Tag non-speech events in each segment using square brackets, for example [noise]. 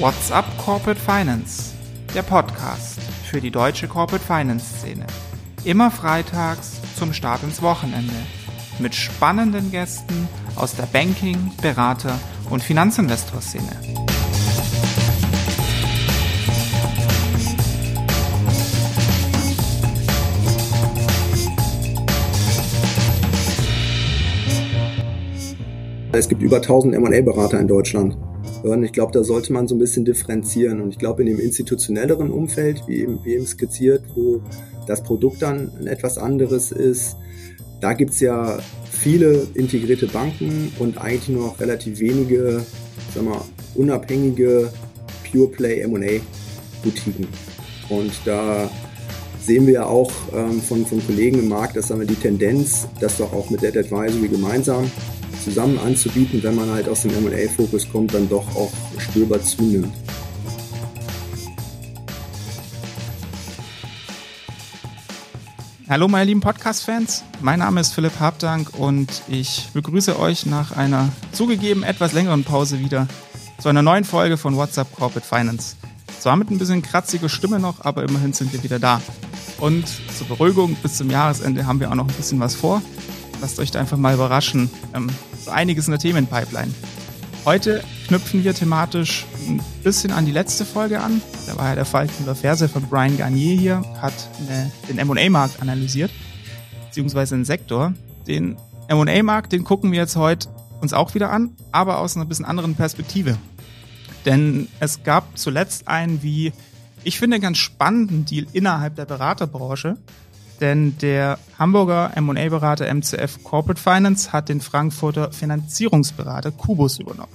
What's up Corporate Finance? Der Podcast für die deutsche Corporate Finance Szene. Immer freitags zum Start ins Wochenende. Mit spannenden Gästen aus der Banking-, Berater- und Finanzinvestor-Szene. Es gibt über 1000 M&A-Berater in Deutschland. Und ich glaube, da sollte man so ein bisschen differenzieren. Und ich glaube, in dem institutionelleren Umfeld, wie eben, wie eben skizziert, wo das Produkt dann ein etwas anderes ist, da gibt es ja viele integrierte Banken und eigentlich nur noch relativ wenige, sag mal, unabhängige Pure Play M&A Boutiquen. Und da sehen wir ja auch ähm, von, von Kollegen im Markt, dass sagen wir, die Tendenz, das doch auch mit Debt Advisory gemeinsam zusammen anzubieten, wenn man halt aus dem M&A-Fokus kommt, dann doch auch spürbar zunimmt. Hallo meine lieben Podcast-Fans, mein Name ist Philipp Habdank und ich begrüße euch nach einer zugegeben etwas längeren Pause wieder zu einer neuen Folge von WhatsApp Corporate Finance. Zwar mit ein bisschen kratziger Stimme noch, aber immerhin sind wir wieder da. Und zur Beruhigung, bis zum Jahresende haben wir auch noch ein bisschen was vor. Lasst euch da einfach mal überraschen. Ähm, so einiges in der Themenpipeline. Heute knüpfen wir thematisch ein bisschen an die letzte Folge an. Da war ja der Fall über Verse von Brian Garnier hier, hat eine, den M&A-Markt analysiert, beziehungsweise den Sektor. Den M&A-Markt, den gucken wir jetzt heute uns auch wieder an, aber aus einer bisschen anderen Perspektive. Denn es gab zuletzt einen, wie ich finde, ganz spannenden Deal innerhalb der Beraterbranche, denn der Hamburger M&A-Berater MCF Corporate Finance hat den Frankfurter Finanzierungsberater Kubus übernommen.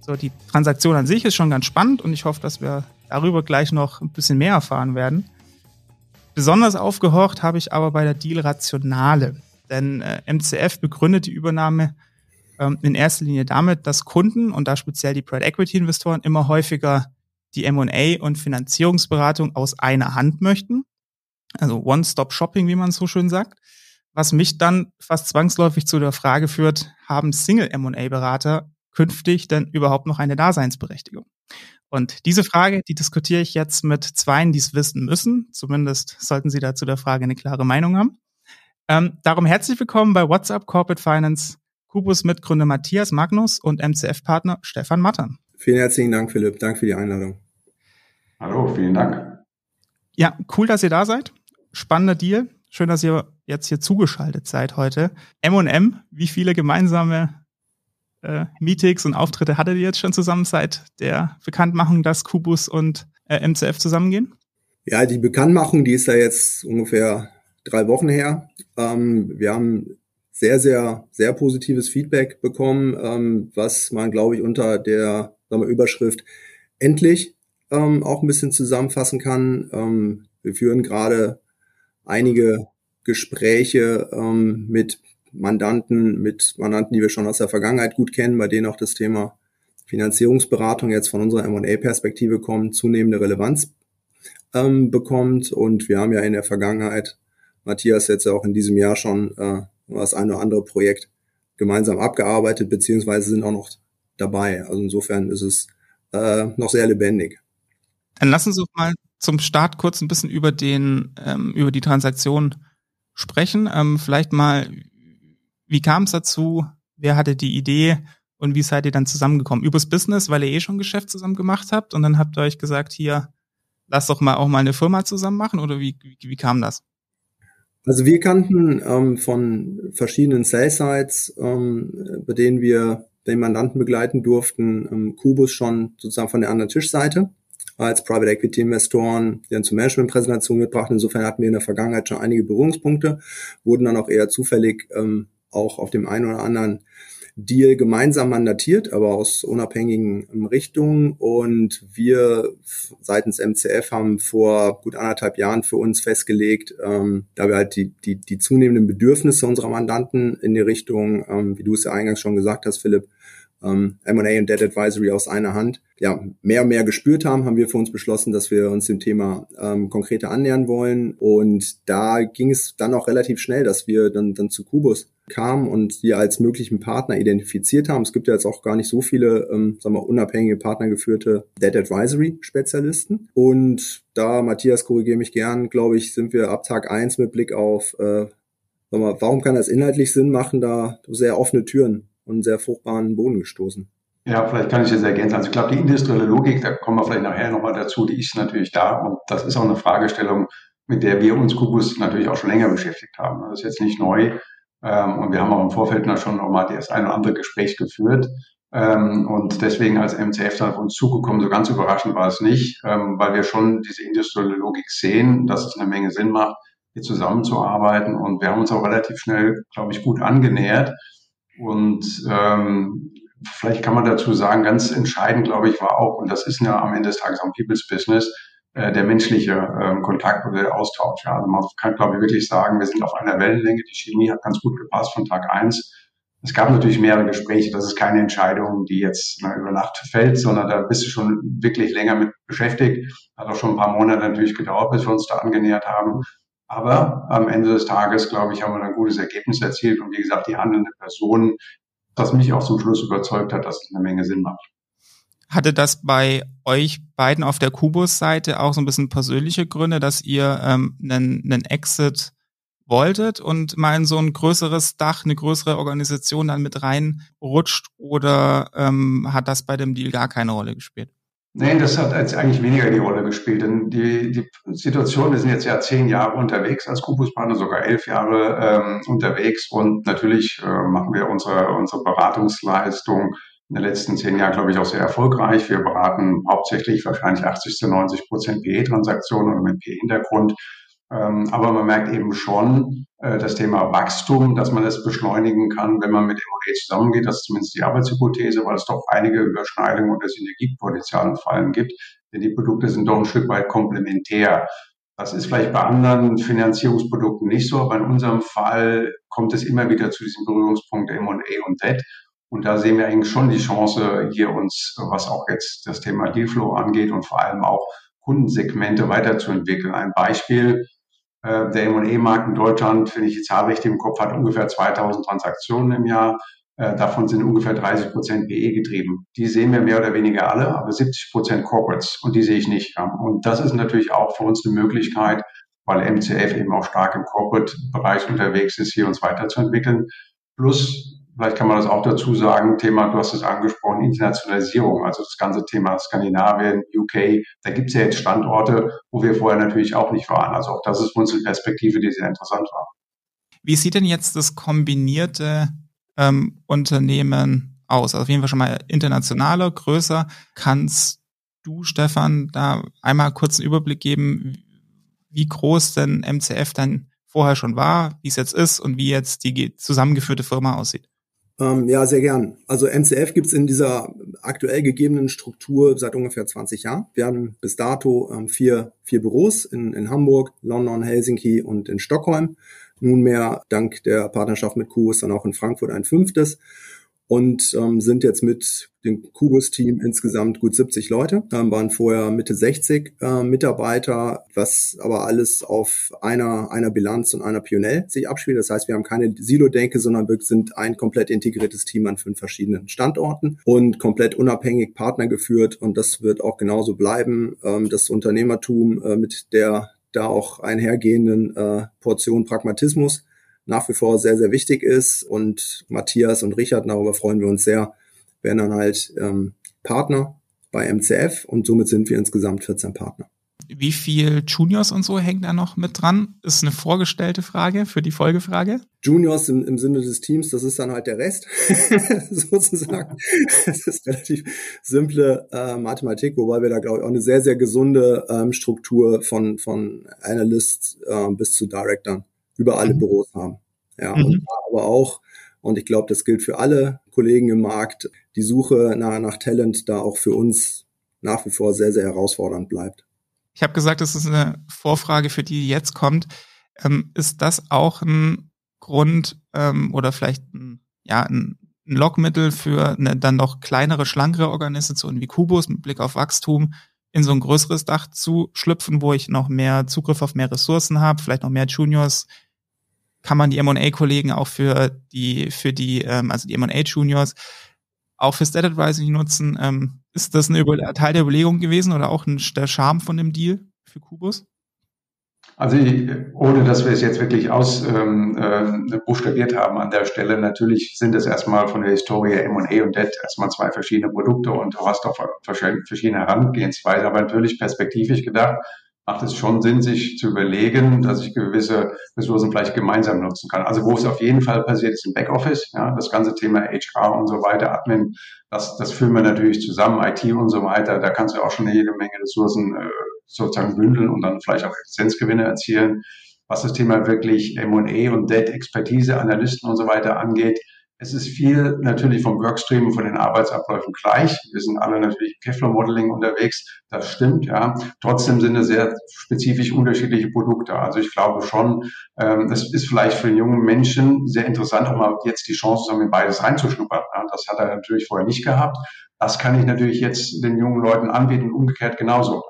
So, die Transaktion an sich ist schon ganz spannend und ich hoffe, dass wir darüber gleich noch ein bisschen mehr erfahren werden. Besonders aufgehorcht habe ich aber bei der Deal-Rationale, denn äh, MCF begründet die Übernahme ähm, in erster Linie damit, dass Kunden und da speziell die Private Equity Investoren immer häufiger die M&A und Finanzierungsberatung aus einer Hand möchten also One-Stop-Shopping, wie man so schön sagt. Was mich dann fast zwangsläufig zu der Frage führt, haben Single-M&A-Berater künftig denn überhaupt noch eine Daseinsberechtigung? Und diese Frage, die diskutiere ich jetzt mit Zweien, die es wissen müssen. Zumindest sollten Sie dazu der Frage eine klare Meinung haben. Ähm, darum herzlich willkommen bei WhatsApp Corporate Finance, Kubus Mitgründer Matthias Magnus und MCF-Partner Stefan Mattern. Vielen herzlichen Dank, Philipp. Danke für die Einladung. Hallo, vielen Dank. Ja, cool, dass ihr da seid spannender Deal. Schön, dass ihr jetzt hier zugeschaltet seid heute. M&M, wie viele gemeinsame äh, Meetings und Auftritte hattet ihr jetzt schon zusammen seit der Bekanntmachung, dass Kubus und äh, MCF zusammengehen? Ja, die Bekanntmachung, die ist ja jetzt ungefähr drei Wochen her. Ähm, wir haben sehr, sehr, sehr positives Feedback bekommen, ähm, was man, glaube ich, unter der sagen wir, Überschrift endlich ähm, auch ein bisschen zusammenfassen kann. Ähm, wir führen gerade einige Gespräche ähm, mit Mandanten, mit Mandanten, die wir schon aus der Vergangenheit gut kennen, bei denen auch das Thema Finanzierungsberatung jetzt von unserer M&A-Perspektive kommt, zunehmende Relevanz ähm, bekommt. Und wir haben ja in der Vergangenheit, Matthias jetzt auch in diesem Jahr schon äh, das eine oder andere Projekt gemeinsam abgearbeitet, beziehungsweise sind auch noch dabei. Also insofern ist es äh, noch sehr lebendig. Dann Sie uns mal zum Start kurz ein bisschen über den, ähm, über die Transaktion sprechen. Ähm, vielleicht mal, wie kam es dazu? Wer hatte die Idee? Und wie seid ihr dann zusammengekommen? Übers Business, weil ihr eh schon Geschäft zusammen gemacht habt und dann habt ihr euch gesagt, hier, lass doch mal auch mal eine Firma zusammen machen oder wie, wie, wie kam das? Also wir kannten ähm, von verschiedenen Sales-Sites, ähm, bei denen wir den Mandanten begleiten durften, ähm, Kubus schon sozusagen von der anderen Tischseite als Private Equity Investoren, die dann zur Management-Präsentation gebracht. Insofern hatten wir in der Vergangenheit schon einige Berührungspunkte, wurden dann auch eher zufällig ähm, auch auf dem einen oder anderen Deal gemeinsam mandatiert, aber aus unabhängigen ähm, Richtungen. Und wir seitens MCF haben vor gut anderthalb Jahren für uns festgelegt, ähm, da wir halt die, die, die zunehmenden Bedürfnisse unserer Mandanten in die Richtung, ähm, wie du es ja eingangs schon gesagt hast, Philipp, ähm, M&A und Debt Advisory aus einer Hand ja mehr und mehr gespürt haben, haben wir für uns beschlossen, dass wir uns dem Thema ähm, konkreter annähern wollen. Und da ging es dann auch relativ schnell, dass wir dann, dann zu Kubus kamen und sie als möglichen Partner identifiziert haben. Es gibt ja jetzt auch gar nicht so viele, ähm, sagen wir, unabhängige partnergeführte Debt Advisory Spezialisten. Und da, Matthias, korrigiere mich gern, glaube ich, sind wir ab Tag eins mit Blick auf, äh, warum kann das inhaltlich Sinn machen, da sehr offene Türen und sehr fruchtbaren Boden gestoßen. Ja, vielleicht kann ich das ergänzen. Also ich glaube, die industrielle Logik, da kommen wir vielleicht nachher nochmal dazu, die ist natürlich da und das ist auch eine Fragestellung, mit der wir uns Kubus natürlich auch schon länger beschäftigt haben. Das ist jetzt nicht neu ähm, und wir haben auch im Vorfeld schon nochmal das ein oder andere Gespräch geführt ähm, und deswegen als MCF dann auf uns zugekommen, so ganz überraschend war es nicht, ähm, weil wir schon diese industrielle Logik sehen, dass es eine Menge Sinn macht, hier zusammenzuarbeiten und wir haben uns auch relativ schnell, glaube ich, gut angenähert und ähm, vielleicht kann man dazu sagen, ganz entscheidend, glaube ich, war auch, und das ist ja am Ende des Tages auch ein People's Business, äh, der menschliche ähm, Kontakt oder der Austausch. Ja. Also man kann, glaube ich, wirklich sagen, wir sind auf einer Wellenlänge. Die Chemie hat ganz gut gepasst von Tag eins. Es gab natürlich mehrere Gespräche. Das ist keine Entscheidung, die jetzt na, über Nacht fällt, sondern da bist du schon wirklich länger mit beschäftigt. Hat auch schon ein paar Monate natürlich gedauert, bis wir uns da angenähert haben. Aber am Ende des Tages, glaube ich, haben wir ein gutes Ergebnis erzielt. Und wie gesagt, die handelnde Person was mich auch zum Schluss überzeugt hat, dass es eine Menge Sinn macht. Hatte das bei euch beiden auf der Kubus-Seite auch so ein bisschen persönliche Gründe, dass ihr ähm, einen, einen Exit wolltet und mal in so ein größeres Dach, eine größere Organisation dann mit reinrutscht oder ähm, hat das bei dem Deal gar keine Rolle gespielt? Nein, das hat jetzt eigentlich weniger die Rolle gespielt, denn die, die Situation, wir sind jetzt ja zehn Jahre unterwegs als Kubus-Partner, sogar elf Jahre ähm, unterwegs und natürlich äh, machen wir unsere, unsere Beratungsleistung in den letzten zehn Jahren, glaube ich, auch sehr erfolgreich. Wir beraten hauptsächlich wahrscheinlich 80 zu 90 Prozent PE-Transaktionen oder mit PE-Hintergrund. Ähm, aber man merkt eben schon äh, das Thema Wachstum, dass man es beschleunigen kann, wenn man mit M&A zusammengeht. Das ist zumindest die Arbeitshypothese, weil es doch einige Überschneidungen und Synergiepotenziale vor allem gibt. Denn die Produkte sind doch ein Stück weit komplementär. Das ist vielleicht bei anderen Finanzierungsprodukten nicht so, aber in unserem Fall kommt es immer wieder zu diesem Berührungspunkt M&A und Debt. Und da sehen wir eigentlich schon die Chance, hier uns, was auch jetzt das Thema Dealflow angeht und vor allem auch Kundensegmente weiterzuentwickeln. Ein Beispiel, äh, der M&E-Markt in Deutschland, wenn ich die Zahl richtig im Kopf habe, ungefähr 2000 Transaktionen im Jahr. Äh, davon sind ungefähr 30 Prozent PE getrieben. Die sehen wir mehr oder weniger alle, aber 70 Prozent Corporates und die sehe ich nicht. Und das ist natürlich auch für uns eine Möglichkeit, weil MCF eben auch stark im Corporate-Bereich unterwegs ist, hier uns weiterzuentwickeln. Plus Vielleicht kann man das auch dazu sagen, Thema, du hast es angesprochen, Internationalisierung, also das ganze Thema Skandinavien, UK, da gibt es ja jetzt Standorte, wo wir vorher natürlich auch nicht waren. Also auch das ist für uns eine Perspektive, die sehr interessant war. Wie sieht denn jetzt das kombinierte ähm, Unternehmen aus? Also auf jeden Fall schon mal internationaler, größer. Kannst du, Stefan, da einmal kurz einen Überblick geben, wie groß denn MCF dann vorher schon war, wie es jetzt ist und wie jetzt die zusammengeführte Firma aussieht? Ähm, ja, sehr gern. Also MCF gibt's in dieser aktuell gegebenen Struktur seit ungefähr 20 Jahren. Wir haben bis dato ähm, vier, vier Büros in, in Hamburg, London, Helsinki und in Stockholm. Nunmehr dank der Partnerschaft mit QS dann auch in Frankfurt ein fünftes und ähm, sind jetzt mit dem Kubus-Team insgesamt gut 70 Leute, ähm, waren vorher Mitte 60 äh, Mitarbeiter, was aber alles auf einer, einer Bilanz und einer P&L sich abspielt. Das heißt, wir haben keine Silo-Denke, sondern wir sind ein komplett integriertes Team an fünf verschiedenen Standorten und komplett unabhängig Partner geführt und das wird auch genauso bleiben. Ähm, das Unternehmertum äh, mit der da auch einhergehenden äh, Portion Pragmatismus nach wie vor sehr, sehr wichtig ist. Und Matthias und Richard, darüber freuen wir uns sehr, werden dann halt ähm, Partner bei MCF und somit sind wir insgesamt 14 Partner. Wie viel Juniors und so hängen da noch mit dran? Ist eine vorgestellte Frage für die Folgefrage. Juniors im, im Sinne des Teams, das ist dann halt der Rest, [laughs] sozusagen. Das ist relativ simple äh, Mathematik, wobei wir da, glaube ich, auch eine sehr, sehr gesunde ähm, Struktur von, von Analysts äh, bis zu Directors über alle mhm. Büros haben. Ja, mhm. und aber auch, und ich glaube, das gilt für alle Kollegen im Markt, die Suche nach, nach Talent da auch für uns nach wie vor sehr, sehr herausfordernd bleibt. Ich habe gesagt, das ist eine Vorfrage, für die jetzt kommt. Ähm, ist das auch ein Grund ähm, oder vielleicht ein, ja, ein Lockmittel für eine dann noch kleinere, schlankere Organisationen wie Kubus mit Blick auf Wachstum in so ein größeres Dach zu schlüpfen, wo ich noch mehr Zugriff auf mehr Ressourcen habe, vielleicht noch mehr Juniors, kann man die M&A-Kollegen auch für die, für die, ähm, also die M&A-Juniors auch für Stat Advising nutzen. Ähm, ist das ein Teil der Überlegung gewesen oder auch ein, der Charme von dem Deal für Kubus? Also ohne dass wir es jetzt wirklich aus ähm, äh, haben an der Stelle, natürlich sind es erstmal von der Historie M&A und Debt erstmal zwei verschiedene Produkte und du hast auch verschiedene Herangehensweisen, aber natürlich perspektivisch gedacht, macht es schon Sinn, sich zu überlegen, dass ich gewisse Ressourcen vielleicht gemeinsam nutzen kann. Also wo es auf jeden Fall passiert, ist im Backoffice. Ja, das ganze Thema HR und so weiter, Admin, das, das führen wir natürlich zusammen, IT und so weiter. Da kannst du auch schon jede Menge Ressourcen äh, sozusagen bündeln und dann vielleicht auch Effizienzgewinne erzielen. Was das Thema wirklich M&A und Debt, Expertise, Analysten und so weiter angeht, es ist viel natürlich vom Workstream, von den Arbeitsabläufen gleich. Wir sind alle natürlich im Kevlar-Modeling unterwegs. Das stimmt, ja. Trotzdem sind es sehr spezifisch unterschiedliche Produkte. Also ich glaube schon, ähm, es ist vielleicht für den jungen Menschen sehr interessant, auch mal jetzt die Chance zu haben, in beides reinzuschnuppern. Das hat er natürlich vorher nicht gehabt. Das kann ich natürlich jetzt den jungen Leuten anbieten, umgekehrt genauso.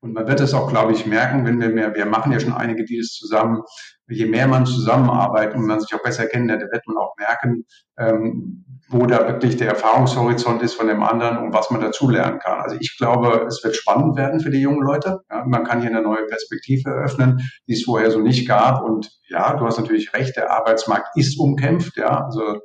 Und man wird es auch, glaube ich, merken, wenn wir mehr, wir machen ja schon einige Deals zusammen, je mehr man zusammenarbeitet und man sich auch besser kennenlernt, wird man auch merken, ähm, wo da wirklich der Erfahrungshorizont ist von dem anderen und was man dazulernen kann. Also ich glaube, es wird spannend werden für die jungen Leute. Ja, man kann hier eine neue Perspektive eröffnen, die es vorher so nicht gab. Und ja, du hast natürlich recht, der Arbeitsmarkt ist umkämpft. Ja, also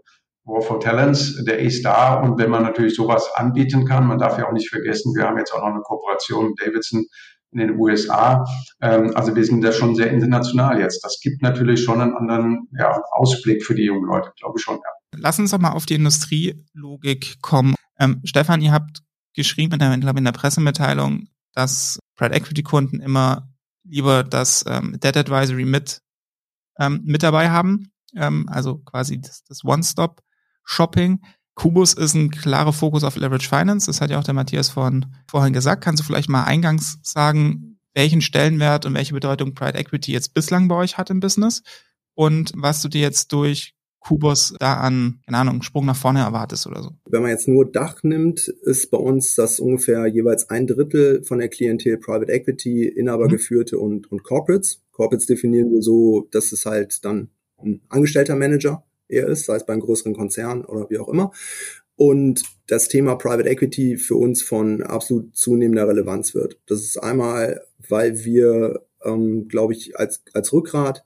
War for Talents, der ist da. Und wenn man natürlich sowas anbieten kann, man darf ja auch nicht vergessen, wir haben jetzt auch noch eine Kooperation mit Davidson in den USA. Ähm, also wir sind da schon sehr international jetzt. Das gibt natürlich schon einen anderen ja, Ausblick für die jungen Leute, glaube ich schon. Ja. Lass uns doch mal auf die Industrielogik kommen. Ähm, Stefan, ihr habt geschrieben in der, in der Pressemitteilung, dass Private Equity Kunden immer lieber das ähm, Debt Advisory mit, ähm, mit dabei haben. Ähm, also quasi das, das One-Stop-Shopping. Kubus ist ein klarer Fokus auf Leverage Finance. Das hat ja auch der Matthias vorhin, vorhin gesagt. Kannst du vielleicht mal eingangs sagen, welchen Stellenwert und welche Bedeutung Pride Equity jetzt bislang bei euch hat im Business und was du dir jetzt durch Kubus da an, keine Ahnung, Sprung nach vorne erwartest oder so? Wenn man jetzt nur Dach nimmt, ist bei uns das ungefähr jeweils ein Drittel von der Klientel Private Equity, Inhabergeführte mhm. und, und Corporates. Corporates definieren wir so, dass es halt dann ein angestellter Manager er ist, sei es beim größeren Konzern oder wie auch immer. Und das Thema Private Equity für uns von absolut zunehmender Relevanz wird. Das ist einmal, weil wir, ähm, glaube ich, als, als Rückgrat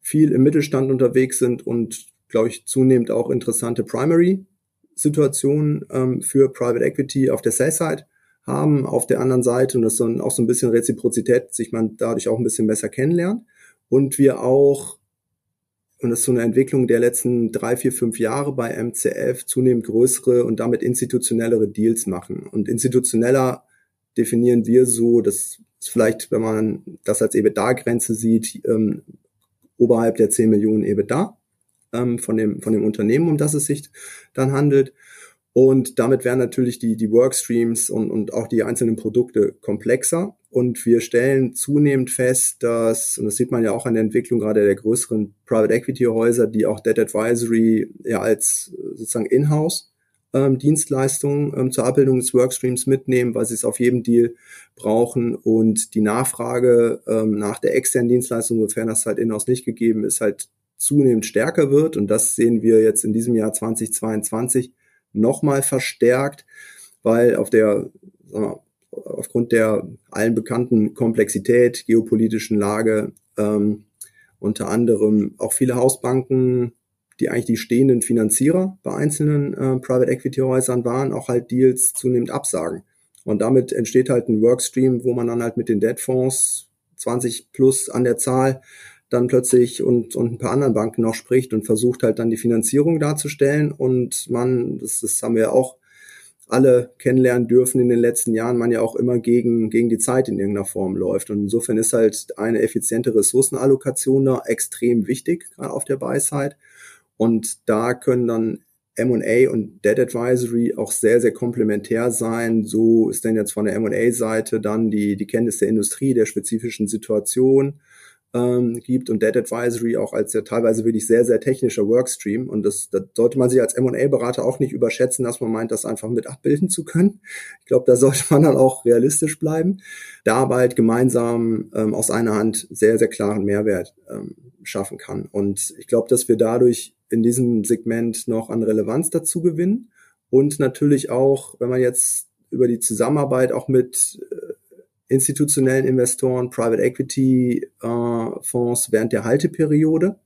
viel im Mittelstand unterwegs sind und, glaube ich, zunehmend auch interessante Primary-Situationen ähm, für Private Equity auf der Sell-Side haben. Auf der anderen Seite, und das ist dann auch so ein bisschen Reziprozität, sich man dadurch auch ein bisschen besser kennenlernt. Und wir auch und das ist so eine Entwicklung der letzten drei, vier, fünf Jahre bei MCF, zunehmend größere und damit institutionellere Deals machen. Und institutioneller definieren wir so, dass vielleicht, wenn man das als EBITDA-Grenze sieht, ähm, oberhalb der 10 Millionen EBITDA ähm, von, dem, von dem Unternehmen, um das es sich dann handelt. Und damit werden natürlich die, die Workstreams und, und auch die einzelnen Produkte komplexer. Und wir stellen zunehmend fest, dass, und das sieht man ja auch an der Entwicklung gerade der größeren Private Equity Häuser, die auch Debt Advisory ja als sozusagen Inhouse ähm, Dienstleistungen ähm, zur Abbildung des Workstreams mitnehmen, weil sie es auf jedem Deal brauchen. Und die Nachfrage ähm, nach der externen Dienstleistung, sofern das halt in-house nicht gegeben ist, halt zunehmend stärker wird. Und das sehen wir jetzt in diesem Jahr 2022 nochmal verstärkt, weil auf der, sagen wir, aufgrund der allen bekannten Komplexität, geopolitischen Lage, ähm, unter anderem auch viele Hausbanken, die eigentlich die stehenden Finanzierer bei einzelnen äh, Private Equity Häusern waren, auch halt Deals zunehmend absagen. Und damit entsteht halt ein Workstream, wo man dann halt mit den Debtfonds 20 plus an der Zahl dann plötzlich und, und ein paar anderen Banken noch spricht und versucht halt dann die Finanzierung darzustellen. Und man, das, das haben wir auch alle kennenlernen dürfen in den letzten Jahren, man ja auch immer gegen, gegen die Zeit in irgendeiner Form läuft. Und insofern ist halt eine effiziente Ressourcenallokation da extrem wichtig, gerade auf der Buy-Side. Und da können dann M&A und Debt Advisory auch sehr, sehr komplementär sein. So ist denn jetzt von der M&A-Seite dann die, die Kenntnis der Industrie, der spezifischen Situation ähm, gibt und Debt Advisory auch als ja teilweise wirklich sehr, sehr technischer Workstream. Und das, das sollte man sich als M&A-Berater auch nicht überschätzen, dass man meint, das einfach mit abbilden zu können. Ich glaube, da sollte man dann auch realistisch bleiben. Da aber halt gemeinsam ähm, aus einer Hand sehr, sehr klaren Mehrwert ähm, schaffen kann. Und ich glaube, dass wir dadurch in diesem Segment noch an Relevanz dazu gewinnen. Und natürlich auch, wenn man jetzt über die Zusammenarbeit auch mit äh, institutionellen Investoren, Private Equity äh, Fonds während der Halteperiode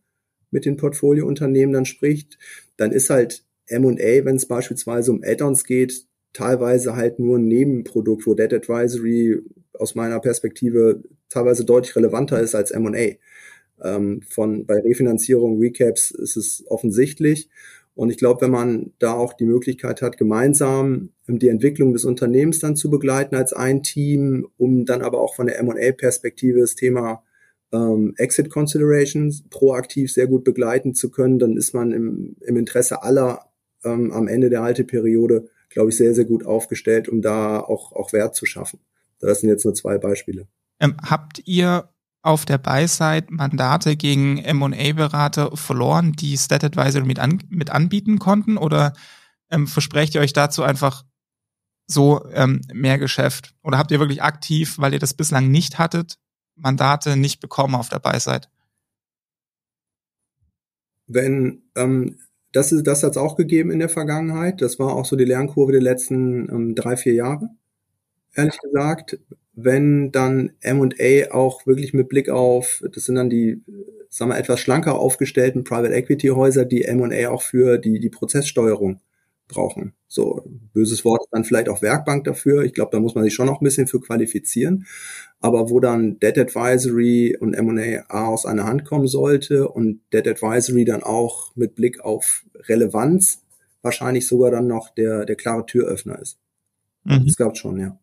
mit den Portfoliounternehmen dann spricht, dann ist halt M&A, wenn es beispielsweise um Add-ons geht, teilweise halt nur ein Nebenprodukt, wo Debt Advisory aus meiner Perspektive teilweise deutlich relevanter ist als M&A. Ähm, von bei Refinanzierung, Recaps ist es offensichtlich und ich glaube, wenn man da auch die Möglichkeit hat, gemeinsam die Entwicklung des Unternehmens dann zu begleiten als ein Team, um dann aber auch von der M&A-Perspektive das Thema ähm, Exit Considerations proaktiv sehr gut begleiten zu können, dann ist man im, im Interesse aller ähm, am Ende der Halteperiode, glaube ich, sehr, sehr gut aufgestellt, um da auch, auch Wert zu schaffen. Das sind jetzt nur zwei Beispiele. Ähm, habt ihr auf der Buy-Side Mandate gegen M&A-Berater verloren, die Stat Advisor mit, an, mit anbieten konnten? Oder ähm, versprecht ihr euch dazu einfach so ähm, mehr Geschäft? Oder habt ihr wirklich aktiv, weil ihr das bislang nicht hattet, Mandate nicht bekommen auf der Buy-Side? Wenn ähm, das das hat es auch gegeben in der Vergangenheit. Das war auch so die Lernkurve der letzten ähm, drei, vier Jahre. Ehrlich gesagt, wenn dann M&A auch wirklich mit Blick auf, das sind dann die, sagen wir, etwas schlanker aufgestellten Private Equity Häuser, die M&A auch für die, die Prozesssteuerung brauchen. So, böses Wort dann vielleicht auch Werkbank dafür. Ich glaube, da muss man sich schon noch ein bisschen für qualifizieren. Aber wo dann Debt Advisory und M&A aus einer Hand kommen sollte und Debt Advisory dann auch mit Blick auf Relevanz wahrscheinlich sogar dann noch der, der klare Türöffner ist. Mhm. Das gab schon, ja.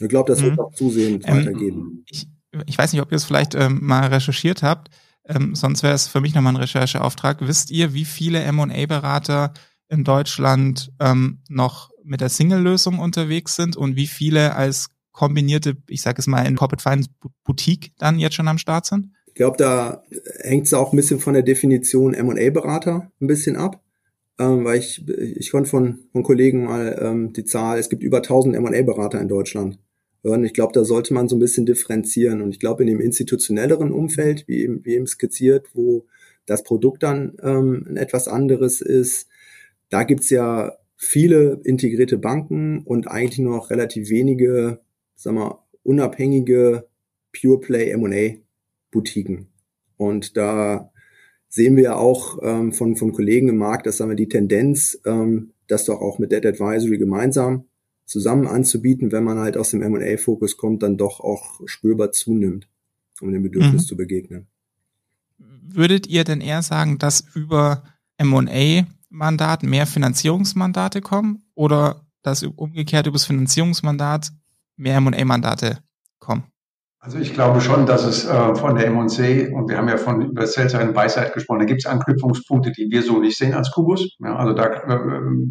Ich glaube, das wird mhm. auch zusehends ähm, weitergeben. Ich, ich weiß nicht, ob ihr es vielleicht ähm, mal recherchiert habt. Ähm, sonst wäre es für mich nochmal ein Rechercheauftrag. Wisst ihr, wie viele M&A-Berater in Deutschland ähm, noch mit der Single-Lösung unterwegs sind und wie viele als kombinierte, ich sage es mal, in Corporate Finance Boutique dann jetzt schon am Start sind? Ich glaube, da hängt es auch ein bisschen von der Definition M&A-Berater ein bisschen ab ähm, weil ich, ich konnte von, von Kollegen mal ähm, die Zahl, es gibt über 1000 M&A-Berater in Deutschland hören. Ich glaube, da sollte man so ein bisschen differenzieren. Und ich glaube, in dem institutionelleren Umfeld, wie eben, wie eben skizziert, wo das Produkt dann ähm, etwas anderes ist, da gibt's ja viele integrierte Banken und eigentlich nur noch relativ wenige, sag mal, unabhängige Pure Play M&A Boutiquen. Und da sehen wir ja auch ähm, von, von Kollegen im Markt, dass sagen wir, die Tendenz, ähm, das doch auch mit Debt Advisory gemeinsam zusammen anzubieten, wenn man halt aus dem M&A-Fokus kommt, dann doch auch spürbar zunimmt, um dem Bedürfnis mhm. zu begegnen. Würdet ihr denn eher sagen, dass über M&A-Mandat mehr Finanzierungsmandate kommen oder dass umgekehrt über das Finanzierungsmandat mehr M&A-Mandate kommen? Also ich glaube schon, dass es äh, von der M&C, und wir haben ja von über und Buy-Side gesprochen, da gibt es Anknüpfungspunkte, die wir so nicht sehen als Kubus. Ja, also da äh,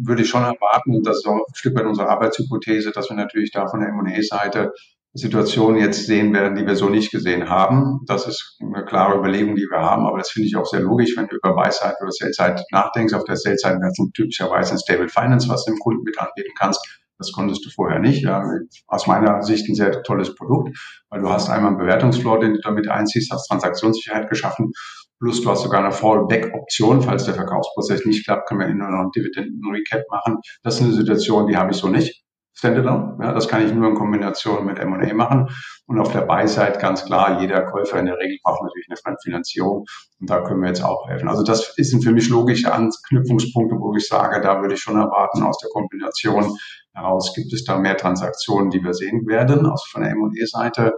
würde ich schon erwarten, und das ist auch ein Stück weit unsere Arbeitshypothese, dass wir natürlich da von der M&A-Seite Situationen jetzt sehen werden, die wir so nicht gesehen haben. Das ist eine klare Überlegung, die wir haben, aber das finde ich auch sehr logisch, wenn du über Buy-Side oder Sell-Side nachdenkst. Auf der Sell-Side wäre typischerweise ein Stable Finance, was du dem Kunden mit anbieten kannst. Das konntest du vorher nicht. Ja, aus meiner Sicht ein sehr tolles Produkt, weil du hast einmal einen Bewertungsfloor, den du damit einziehst, hast Transaktionssicherheit geschaffen, plus du hast sogar eine Fallback-Option, falls der Verkaufsprozess nicht klappt, können wir immer noch einen Dividenden-Recap machen. Das ist eine Situation, die habe ich so nicht. Standalone. Ja, das kann ich nur in Kombination mit M&A machen. Und auf der Buy-Side ganz klar, jeder Käufer in der Regel braucht natürlich eine Fremdfinanzierung. Und da können wir jetzt auch helfen. Also das sind für mich logische Anknüpfungspunkte, wo ich sage, da würde ich schon erwarten, aus der Kombination heraus gibt es da mehr Transaktionen, die wir sehen werden, also von der M&A-Seite.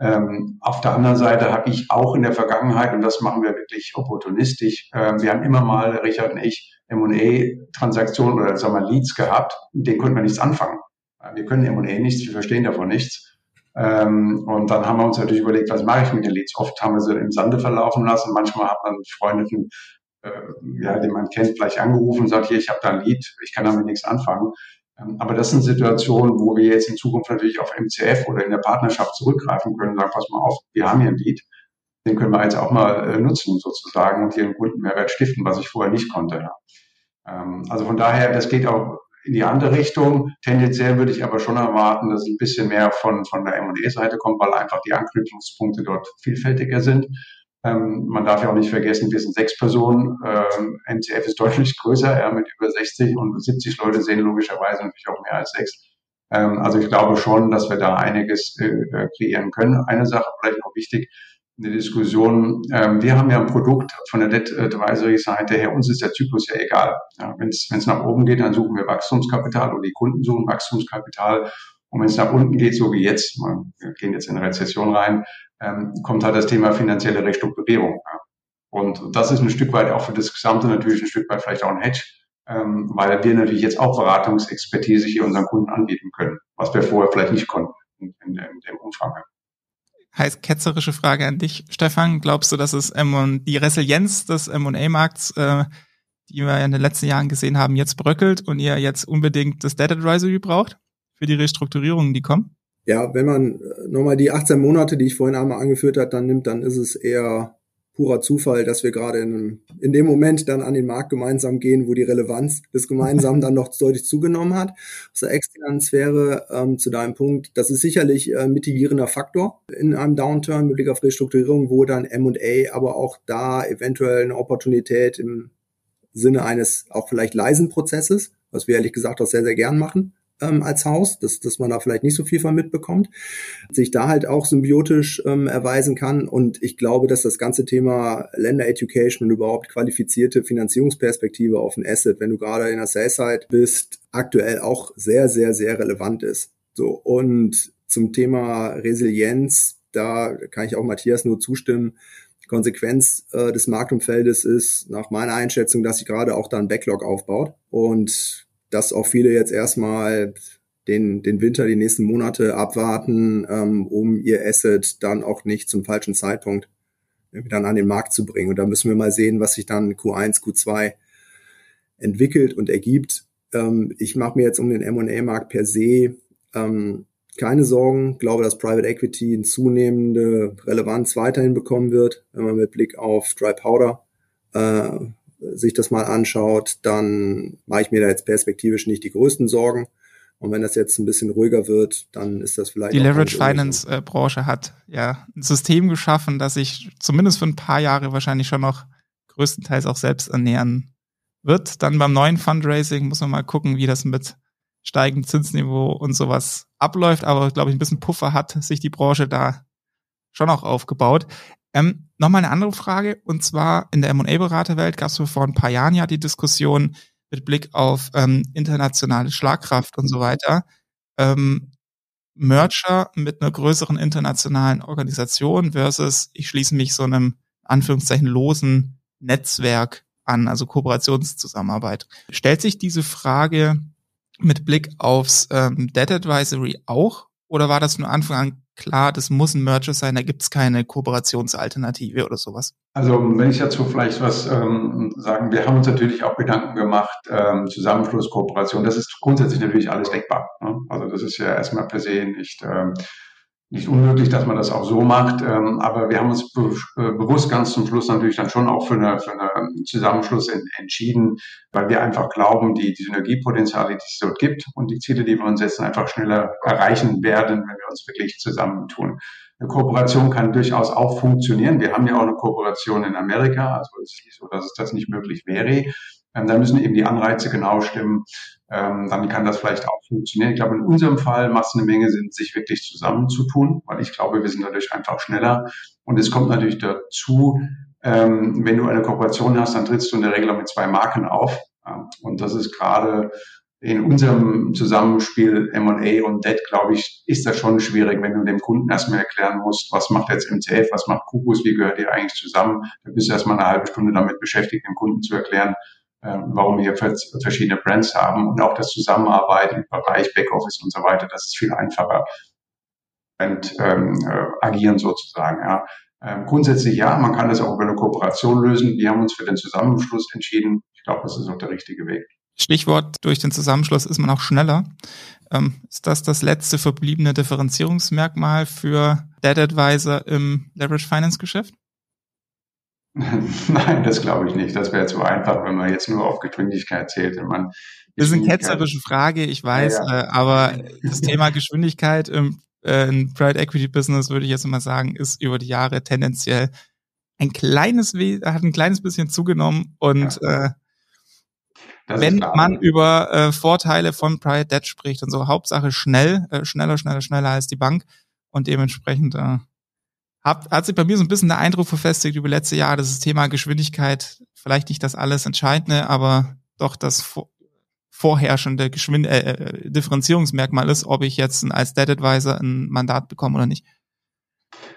Ähm, auf der anderen Seite habe ich auch in der Vergangenheit, und das machen wir wirklich opportunistisch, äh, wir haben immer mal, Richard und ich, M&A-Transaktionen oder sagen wir Leads gehabt, mit denen konnten wir nichts anfangen. Wir können M&A nichts, wir verstehen davon nichts. Ähm, und dann haben wir uns natürlich überlegt, was mache ich mit den Leads? Oft haben wir sie im Sande verlaufen lassen. Manchmal hat man Freunde, äh, ja, den man kennt, gleich angerufen und sagt, hier, ich habe da ein Lead, ich kann damit nichts anfangen. Ähm, aber das sind Situationen, wo wir jetzt in Zukunft natürlich auf MCF oder in der Partnerschaft zurückgreifen können und sagen, pass mal auf, wir haben hier ein Lead. den können wir jetzt auch mal äh, nutzen sozusagen und hier einen guten Mehrwert stiften, was ich vorher nicht konnte. Ähm, also von daher, das geht auch in die andere Richtung. Tendenziell würde ich aber schon erwarten, dass ein bisschen mehr von, von der M&E-Seite kommt, weil einfach die Anknüpfungspunkte dort vielfältiger sind. Ähm, man darf ja auch nicht vergessen, wir sind sechs Personen. Ähm, NCF ist deutlich größer, ja, mit über 60 und 70 Leute sehen logischerweise natürlich auch mehr als sechs. Ähm, also ich glaube schon, dass wir da einiges äh, äh kreieren können. Eine Sache vielleicht noch wichtig, eine Diskussion. Ähm, wir haben ja ein Produkt von der Debt Advisory Seite her. Uns ist der Zyklus ja egal. Ja, wenn es nach oben geht, dann suchen wir Wachstumskapital oder die Kunden suchen Wachstumskapital. Und wenn es nach unten geht, so wie jetzt, wir gehen jetzt in Rezession rein, ähm, kommt halt das Thema finanzielle Restrukturierung. Ja. Und das ist ein Stück weit auch für das Gesamte natürlich ein Stück weit vielleicht auch ein Hedge, ähm, weil wir natürlich jetzt auch Beratungsexpertise hier unseren Kunden anbieten können, was wir vorher vielleicht nicht konnten in, in, in dem Umfang heißt ketzerische Frage an dich, Stefan. Glaubst du, dass es M die Resilienz des M&A-Markts, äh, die wir in den letzten Jahren gesehen haben, jetzt bröckelt und ihr jetzt unbedingt das Debt Advisory braucht für die Restrukturierungen, die kommen? Ja, wenn man äh, nochmal die 18 Monate, die ich vorhin einmal angeführt hat, dann nimmt, dann ist es eher purer Zufall, dass wir gerade in, in dem Moment dann an den Markt gemeinsam gehen, wo die Relevanz des Gemeinsamen dann noch deutlich zugenommen hat. Aus der externen Sphäre ähm, zu deinem Punkt, das ist sicherlich äh, mitigierender Faktor in einem Downturn mit Blick auf Restrukturierung, wo dann M&A aber auch da eventuell eine Opportunität im Sinne eines auch vielleicht leisen Prozesses, was wir ehrlich gesagt auch sehr, sehr gern machen, ähm, als Haus, dass, dass man da vielleicht nicht so viel von mitbekommt, sich da halt auch symbiotisch ähm, erweisen kann. Und ich glaube, dass das ganze Thema Länder Education und überhaupt qualifizierte Finanzierungsperspektive auf ein Asset, wenn du gerade in der Sales-Side bist, aktuell auch sehr, sehr, sehr relevant ist. So, und zum Thema Resilienz, da kann ich auch Matthias nur zustimmen. Konsequenz äh, des Marktumfeldes ist nach meiner Einschätzung, dass sich gerade auch da ein Backlog aufbaut. Und dass auch viele jetzt erstmal den, den Winter, die nächsten Monate abwarten, ähm, um ihr Asset dann auch nicht zum falschen Zeitpunkt dann an den Markt zu bringen. Und da müssen wir mal sehen, was sich dann Q1, Q2 entwickelt und ergibt. Ähm, ich mache mir jetzt um den M&A-Markt per se ähm, keine Sorgen. Ich glaube, dass Private Equity eine zunehmende Relevanz weiterhin bekommen wird, wenn man mit Blick auf Dry Powder äh, sich das mal anschaut, dann mache ich mir da jetzt perspektivisch nicht die größten Sorgen. Und wenn das jetzt ein bisschen ruhiger wird, dann ist das vielleicht. Die Leverage Finance äh, Branche hat ja ein System geschaffen, das sich zumindest für ein paar Jahre wahrscheinlich schon noch größtenteils auch selbst ernähren wird. Dann beim neuen Fundraising muss man mal gucken, wie das mit steigendem Zinsniveau und sowas abläuft. Aber glaube ich, ein bisschen Puffer hat sich die Branche da schon auch aufgebaut. Ähm, Nochmal eine andere Frage, und zwar in der M&A-Beraterwelt gab es vor ein paar Jahren ja die Diskussion mit Blick auf ähm, internationale Schlagkraft und so weiter. Ähm, Merger mit einer größeren internationalen Organisation versus ich schließe mich so einem Anführungszeichen losen Netzwerk an, also Kooperationszusammenarbeit. Stellt sich diese Frage mit Blick aufs ähm, Debt Advisory auch oder war das von Anfang an klar, das muss ein Merger sein, da gibt es keine Kooperationsalternative oder sowas. Also wenn ich dazu vielleicht was ähm, sagen, wir haben uns natürlich auch Gedanken gemacht, ähm, Zusammenschluss, Kooperation, das ist grundsätzlich natürlich alles denkbar. Ne? Also das ist ja erstmal per se nicht ähm, nicht unmöglich, dass man das auch so macht. Ähm, aber wir haben uns be äh, bewusst ganz zum Schluss natürlich dann schon auch für, eine, für einen Zusammenschluss en entschieden, weil wir einfach glauben, die, die Synergiepotenziale, die es dort gibt und die Ziele, die wir uns setzen, einfach schneller erreichen werden, wenn wir uns wirklich zusammentun. Eine Kooperation kann durchaus auch funktionieren. Wir haben ja auch eine Kooperation in Amerika, also es ist nicht so, dass es das nicht möglich wäre. Ähm, da müssen eben die Anreize genau stimmen. Ähm, dann kann das vielleicht auch funktionieren. Ich glaube, in unserem Fall macht es eine Menge Sinn, sich wirklich zusammenzutun, weil ich glaube, wir sind dadurch einfach schneller. Und es kommt natürlich dazu, ähm, wenn du eine Kooperation hast, dann trittst du in der Regel mit zwei Marken auf. Ja, und das ist gerade in unserem Zusammenspiel M&A und Debt, glaube ich, ist das schon schwierig, wenn du dem Kunden erstmal erklären musst, was macht jetzt MCF, was macht Kubus, wie gehört ihr eigentlich zusammen. Da bist du erstmal eine halbe Stunde damit beschäftigt, dem Kunden zu erklären, warum wir verschiedene Brands haben und auch das Zusammenarbeiten im Bereich Backoffice und so weiter, das ist viel einfacher. Und ähm, äh, agieren sozusagen. Ja. Ähm, grundsätzlich ja, man kann das auch über eine Kooperation lösen. Wir haben uns für den Zusammenschluss entschieden. Ich glaube, das ist auch der richtige Weg. Stichwort, durch den Zusammenschluss ist man auch schneller. Ähm, ist das das letzte verbliebene Differenzierungsmerkmal für Debt Advisor im Leverage Finance Geschäft? [laughs] Nein, das glaube ich nicht. Das wäre zu einfach, wenn man jetzt nur auf Geschwindigkeit zählt. Wenn man das ist eine ketzerische Frage, ich weiß, ja, ja. Äh, aber das Thema Geschwindigkeit im äh, Private Equity Business, würde ich jetzt mal sagen, ist über die Jahre tendenziell ein kleines, hat ein kleines bisschen zugenommen und ja. äh, wenn man über äh, Vorteile von Private Debt spricht und so, Hauptsache schnell, äh, schneller, schneller, schneller als die Bank und dementsprechend äh, hat, hat sich bei mir so ein bisschen der Eindruck verfestigt über letzte Jahre, dass das Thema Geschwindigkeit vielleicht nicht das alles Entscheidende, aber doch das vorherrschende Geschwind äh, äh, Differenzierungsmerkmal ist, ob ich jetzt als Debt Advisor ein Mandat bekomme oder nicht.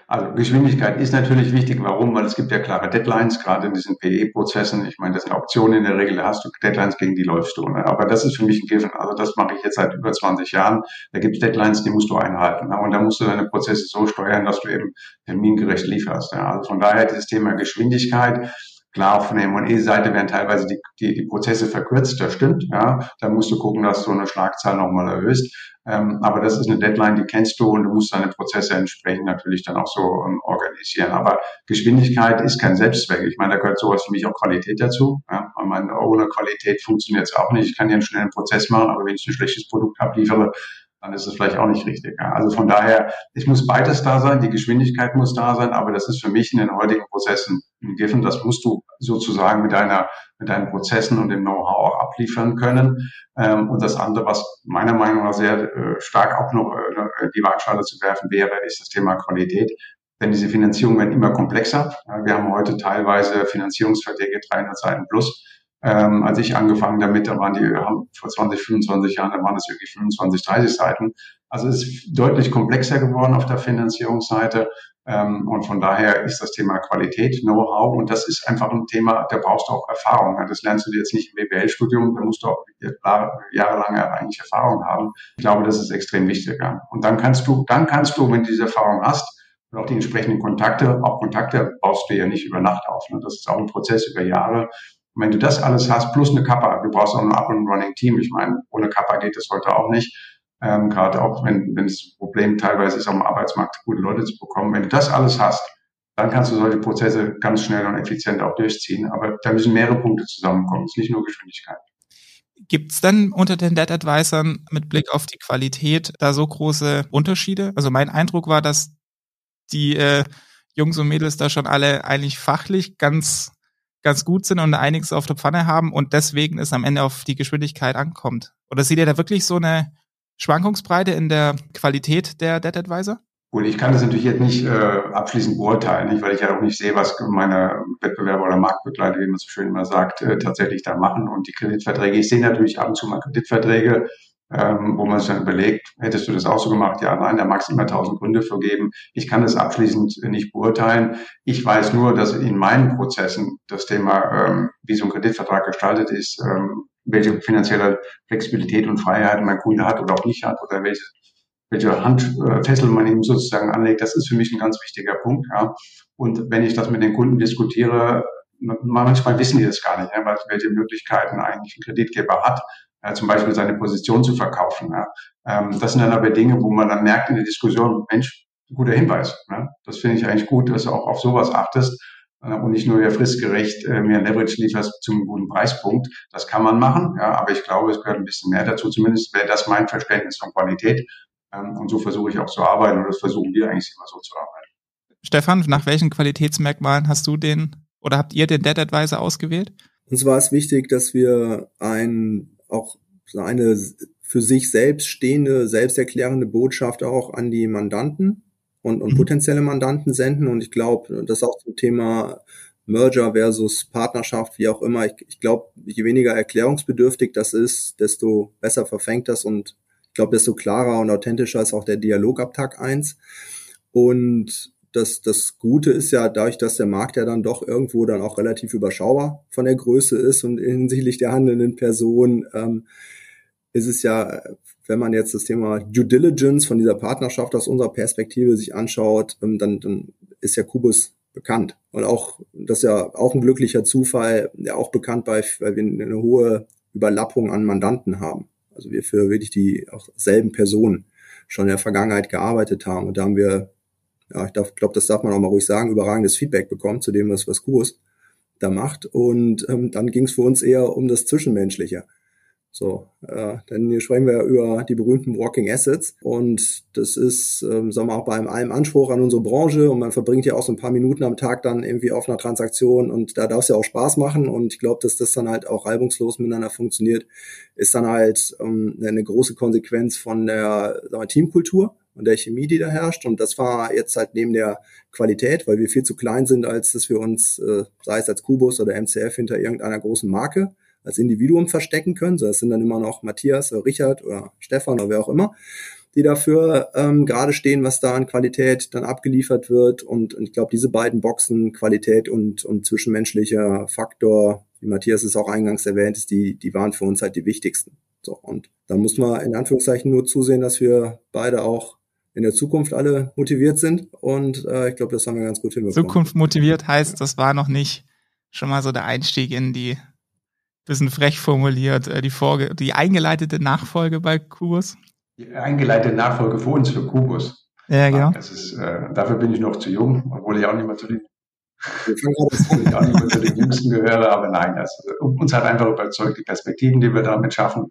Also Geschwindigkeit ist natürlich wichtig. Warum? Weil es gibt ja klare Deadlines, gerade in diesen PE-Prozessen. Ich meine, das sind Optionen in der Regel, da hast du Deadlines, gegen die läufst du. Ne? Aber das ist für mich ein Given. Also das mache ich jetzt seit über 20 Jahren. Da gibt es Deadlines, die musst du einhalten. Ne? Und da musst du deine Prozesse so steuern, dass du eben termingerecht lieferst. Ja? Also von daher dieses Thema Geschwindigkeit Klar, von der M&E-Seite werden teilweise die, die, die Prozesse verkürzt, das stimmt. Ja, da musst du gucken, dass du eine Schlagzahl nochmal erhöhst. Ähm, aber das ist eine Deadline, die kennst du und du musst deine Prozesse entsprechend natürlich dann auch so um, organisieren. Aber Geschwindigkeit ist kein Selbstzweck. Ich meine, da gehört sowas für mich auch Qualität dazu. Ja, meine, ohne Qualität funktioniert es auch nicht. Ich kann ja einen schnellen Prozess machen, aber wenn ich ein schlechtes Produkt abliefere, dann ist es vielleicht auch nicht richtig. Ja. Also von daher, es muss beides da sein, die Geschwindigkeit muss da sein, aber das ist für mich in den heutigen Prozessen ein Giffen. Das musst du sozusagen mit deiner, mit deinen Prozessen und dem Know-how auch abliefern können. Ähm, und das andere, was meiner Meinung nach sehr äh, stark auch noch äh, die Waagschale zu werfen wäre, ist das Thema Qualität. Denn diese Finanzierungen werden immer komplexer. Wir haben heute teilweise Finanzierungsverträge 300 Seiten plus ähm, als ich angefangen damit, da waren die vor 20, 25 Jahren, da waren es wirklich 25, 30 Seiten. Also es ist deutlich komplexer geworden auf der Finanzierungsseite. Ähm, und von daher ist das Thema Qualität, Know-how und das ist einfach ein Thema, da brauchst du auch Erfahrung. Das lernst du dir jetzt nicht im BWL-Studium, da musst du auch jahrelange eigentlich Erfahrung haben. Ich glaube, das ist extrem wichtig. Ja. Und dann kannst du, dann kannst du, wenn du diese Erfahrung hast, und auch die entsprechenden Kontakte, auch Kontakte baust du ja nicht über Nacht auf. Ne? Das ist auch ein Prozess über Jahre. Und wenn du das alles hast, plus eine Kappa, du brauchst auch ein Up-and-Running-Team. Ich meine, ohne Kappa geht das heute auch nicht. Ähm, Gerade auch, wenn, wenn das Problem teilweise ist, am Arbeitsmarkt gute Leute zu bekommen. Wenn du das alles hast, dann kannst du solche Prozesse ganz schnell und effizient auch durchziehen. Aber da müssen mehrere Punkte zusammenkommen. Es ist nicht nur Geschwindigkeit. Gibt es denn unter den Debt Advisern mit Blick auf die Qualität da so große Unterschiede? Also mein Eindruck war, dass die äh, Jungs und Mädels da schon alle eigentlich fachlich ganz ganz gut sind und einiges auf der Pfanne haben und deswegen es am Ende auf die Geschwindigkeit ankommt? Oder seht ihr da wirklich so eine Schwankungsbreite in der Qualität der Debt Advisor? Gut, ich kann das natürlich jetzt nicht äh, abschließend beurteilen, nicht, weil ich ja auch nicht sehe, was meine Wettbewerber oder Marktbegleiter, wie man so schön immer sagt, äh, tatsächlich da machen. Und die Kreditverträge, ich sehe natürlich ab und zu mal Kreditverträge, ähm, wo man sich dann überlegt, hättest du das auch so gemacht? Ja, nein, da mag es immer tausend Gründe für geben. Ich kann das abschließend nicht beurteilen. Ich weiß nur, dass in meinen Prozessen das Thema, ähm, wie so ein Kreditvertrag gestaltet ist, ähm, welche finanzielle Flexibilität und Freiheit mein Kunde hat oder auch nicht hat oder welche, welche Handfessel man ihm sozusagen anlegt, das ist für mich ein ganz wichtiger Punkt. Ja. Und wenn ich das mit den Kunden diskutiere, manchmal wissen die das gar nicht, ja, welche Möglichkeiten eigentlich ein Kreditgeber hat ja, zum Beispiel seine Position zu verkaufen. Ja. Ähm, das sind dann aber Dinge, wo man dann merkt in der Diskussion, Mensch, guter Hinweis. Ja. Das finde ich eigentlich gut, dass du auch auf sowas achtest äh, und nicht nur ja fristgerecht äh, mir ein Leverage lieferst zum guten Preispunkt. Das kann man machen, ja, aber ich glaube, es gehört ein bisschen mehr dazu. Zumindest wäre das mein Verständnis von Qualität. Ähm, und so versuche ich auch zu arbeiten und das versuchen wir eigentlich immer so zu arbeiten. Stefan, nach welchen Qualitätsmerkmalen hast du den oder habt ihr den Debt Advisor ausgewählt? Uns war es wichtig, dass wir ein auch eine für sich selbst stehende, selbsterklärende Botschaft auch an die Mandanten und, und mhm. potenzielle Mandanten senden. Und ich glaube, das auch zum Thema Merger versus Partnerschaft, wie auch immer. Ich, ich glaube, je weniger erklärungsbedürftig das ist, desto besser verfängt das und ich glaube, desto klarer und authentischer ist auch der Dialog ab Tag eins. Und das, das Gute ist ja, dadurch, dass der Markt ja dann doch irgendwo dann auch relativ überschaubar von der Größe ist und hinsichtlich der handelnden Person, ähm, ist es ja, wenn man jetzt das Thema Due Diligence von dieser Partnerschaft aus unserer Perspektive sich anschaut, ähm, dann, dann ist ja Kubus bekannt. Und auch, das ist ja auch ein glücklicher Zufall, ja auch bekannt bei, weil wir eine hohe Überlappung an Mandanten haben. Also wir für wirklich die auch selben Personen schon in der Vergangenheit gearbeitet haben. Und da haben wir ja, ich glaube, das darf man auch mal ruhig sagen, überragendes Feedback bekommen zu dem, was, was Kurs da macht. Und ähm, dann ging es für uns eher um das Zwischenmenschliche. So, äh, denn hier sprechen wir über die berühmten Walking Assets. Und das ist, ähm, sagen wir auch bei einem Anspruch an unsere Branche. Und man verbringt ja auch so ein paar Minuten am Tag dann irgendwie auf einer Transaktion. Und da darf es ja auch Spaß machen. Und ich glaube, dass das dann halt auch reibungslos miteinander funktioniert, ist dann halt ähm, eine große Konsequenz von der sagen wir, Teamkultur und der Chemie, die da herrscht und das war jetzt halt neben der Qualität, weil wir viel zu klein sind, als dass wir uns, äh, sei es als Kubus oder MCF hinter irgendeiner großen Marke als Individuum verstecken können. So, das sind dann immer noch Matthias oder Richard oder Stefan oder wer auch immer, die dafür ähm, gerade stehen, was da an Qualität dann abgeliefert wird. Und, und ich glaube, diese beiden Boxen, Qualität und, und zwischenmenschlicher Faktor, wie Matthias es auch eingangs erwähnt ist, die, die waren für uns halt die wichtigsten. So, und da muss man in Anführungszeichen nur zusehen, dass wir beide auch in der Zukunft alle motiviert sind. Und äh, ich glaube, das haben wir ganz gut hinbekommen. Zukunft motiviert heißt, das war noch nicht schon mal so der Einstieg in die bisschen frech formuliert, äh, die, Folge, die eingeleitete Nachfolge bei Kubus? Die eingeleitete Nachfolge für uns, für Kubus. Ja, genau. Das ist, äh, dafür bin ich noch zu jung, obwohl ich auch nicht mehr zu den, [laughs] ich auch nicht mehr zu den Jüngsten gehöre, aber nein, das, uns hat einfach überzeugt, die Perspektiven, die wir damit schaffen,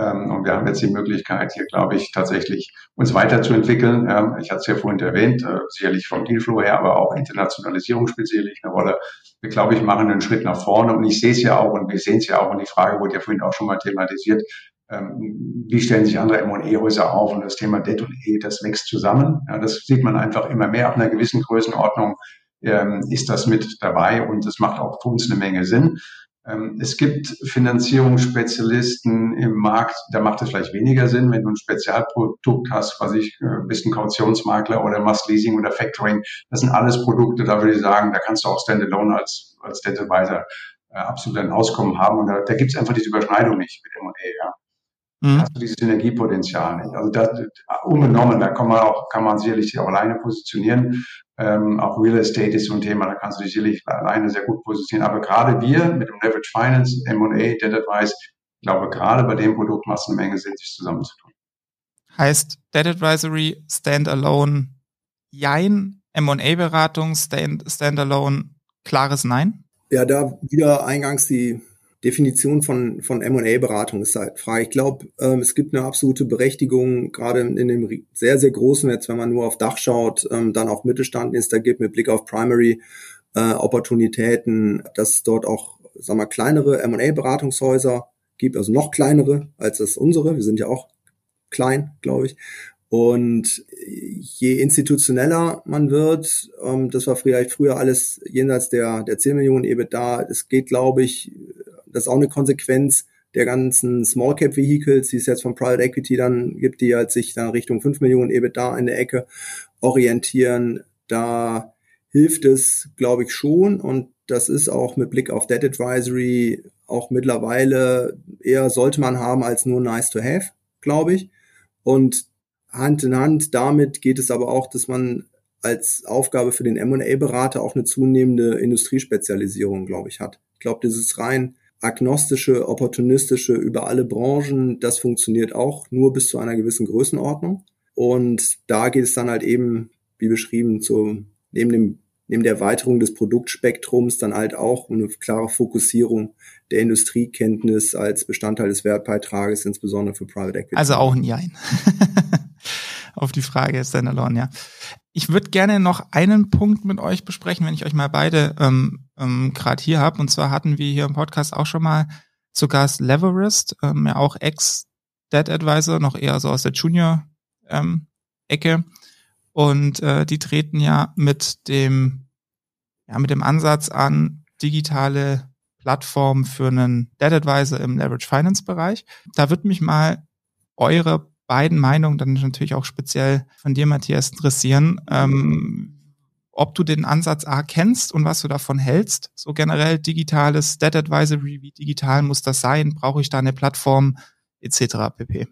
und wir haben jetzt die Möglichkeit, hier, glaube ich, tatsächlich uns weiterzuentwickeln. Ähm, ich hatte es ja vorhin erwähnt, äh, sicherlich vom Dealflow her, aber auch Internationalisierung spielt sicherlich eine Rolle. Wir, glaube ich, machen einen Schritt nach vorne und ich sehe es ja auch und wir sehen es ja auch und die Frage wurde ja vorhin auch schon mal thematisiert. Ähm, wie stellen sich andere M&E-Häuser auf und das Thema Debt und E, das wächst zusammen. Das sieht man einfach immer mehr ab einer gewissen Größenordnung ist das mit dabei und das macht auch für uns eine Menge Sinn. Ähm, es gibt Finanzierungsspezialisten im Markt, da macht es vielleicht weniger Sinn, wenn du ein Spezialprodukt hast, was ich, äh, bist ein Kautionsmakler oder machst Leasing oder Factoring. Das sind alles Produkte, da würde ich sagen, da kannst du auch Standalone als, als Debt Advisor äh, absolut ein Auskommen haben. Und da, da gibt es einfach diese Überschneidung nicht mit M&A, ja. Mhm. Hast du dieses Synergiepotenzial nicht. Also das, unbenommen, da kann man auch, kann man sicherlich sich auch alleine positionieren. Ähm, auch Real Estate ist so ein Thema, da kannst du dich sicherlich alleine sehr gut positionieren. Aber gerade wir mit dem Leverage Finance, M&A, Debt Advice, ich glaube, gerade bei dem Produkt macht es eine Menge Sinn, sich zusammenzutun. Heißt Debt Advisory Standalone Jein, M&A-Beratung Stand, Standalone klares Nein? Ja, da wieder eingangs die Definition von, von M&A-Beratung ist halt frei. Ich glaube, ähm, es gibt eine absolute Berechtigung, gerade in dem sehr, sehr großen Netz, wenn man nur auf Dach schaut, ähm, dann auch Mittelstand ist, da gibt mit Blick auf Primary äh, Opportunitäten, dass dort auch, sagen wir, kleinere M&A-Beratungshäuser gibt, also noch kleinere als das unsere. Wir sind ja auch klein, glaube ich. Und je institutioneller man wird, ähm, das war vielleicht früher alles jenseits der, der 10 Millionen EBITDA, es geht, glaube ich, das ist auch eine Konsequenz der ganzen Small Cap Vehicles, die es jetzt von Private Equity dann gibt, die halt sich dann Richtung 5 Millionen EBITDA in der Ecke orientieren. Da hilft es, glaube ich, schon. Und das ist auch mit Blick auf Debt Advisory auch mittlerweile eher sollte man haben als nur nice to have, glaube ich. Und Hand in Hand damit geht es aber auch, dass man als Aufgabe für den M&A-Berater auch eine zunehmende Industriespezialisierung, glaube ich, hat. Ich glaube, dieses rein agnostische, opportunistische über alle Branchen, das funktioniert auch nur bis zu einer gewissen Größenordnung. Und da geht es dann halt eben, wie beschrieben, zu, neben dem neben der Erweiterung des Produktspektrums dann halt auch eine klare Fokussierung der Industriekenntnis als Bestandteil des Wertbeitrages, insbesondere für Private Equity. Also auch ein Jein. [laughs] Auf die Frage Standalone, ja. Ich würde gerne noch einen Punkt mit euch besprechen, wenn ich euch mal beide ähm, ähm, gerade hier habe. Und zwar hatten wir hier im Podcast auch schon mal zu Gast Leverist, ähm, ja auch Ex-Dead Advisor, noch eher so aus der Junior-Ecke. Ähm, und äh, die treten ja mit dem, ja, mit dem Ansatz an, digitale Plattformen für einen Dead Advisor im Leverage Finance Bereich. Da würde mich mal eure beiden Meinungen dann natürlich auch speziell von dir, Matthias, interessieren. Ähm, ob du den Ansatz A kennst und was du davon hältst. So generell digitales Debt Advisory, wie digital muss das sein? Brauche ich da eine Plattform etc. pp.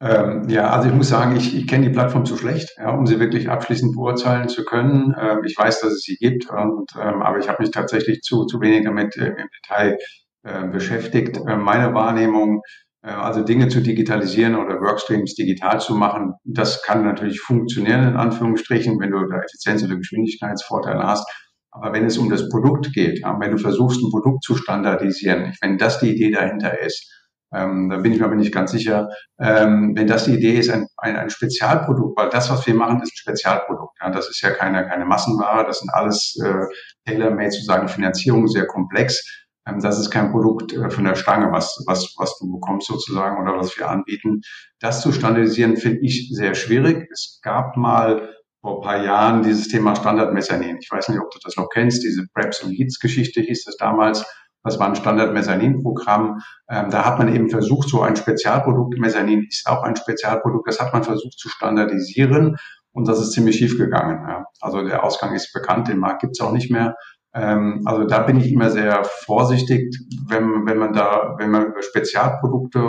Ähm, ja, also ich muss sagen, ich, ich kenne die Plattform zu schlecht, ja, um sie wirklich abschließend beurteilen zu können. Ähm, ich weiß, dass es sie gibt, und, ähm, aber ich habe mich tatsächlich zu, zu wenig damit äh, im Detail äh, beschäftigt. Äh, meine Wahrnehmung äh, also Dinge zu digitalisieren oder Workstreams digital zu machen, das kann natürlich funktionieren, in Anführungsstrichen, wenn du da Effizienz oder Geschwindigkeitsvorteile hast. Aber wenn es um das Produkt geht, wenn du versuchst, ein Produkt zu standardisieren, wenn das die Idee dahinter ist, ähm, da bin ich mir aber nicht ganz sicher, ähm, wenn das die Idee ist, ein, ein, ein Spezialprodukt, weil das, was wir machen, ist ein Spezialprodukt. Ja, das ist ja keine, keine Massenware, das sind alles äh, tailor-made sozusagen Finanzierung, sehr komplex. Ähm, das ist kein Produkt äh, von der Stange, was, was, was du bekommst sozusagen oder was wir anbieten. Das zu standardisieren finde ich sehr schwierig. Es gab mal vor ein paar Jahren dieses Thema Standardmezzanin. Ich weiß nicht, ob du das noch kennst, diese Preps und Leads Geschichte hieß es damals. Das war ein Standard-Mezzanin-Programm. Ähm, da hat man eben versucht, so ein Spezialprodukt, Mezzanin ist auch ein Spezialprodukt, das hat man versucht zu standardisieren und das ist ziemlich schief gegangen. Ja. Also der Ausgang ist bekannt, den Markt gibt es auch nicht mehr. Ähm, also da bin ich immer sehr vorsichtig, wenn, wenn man da, wenn man über Spezialprodukte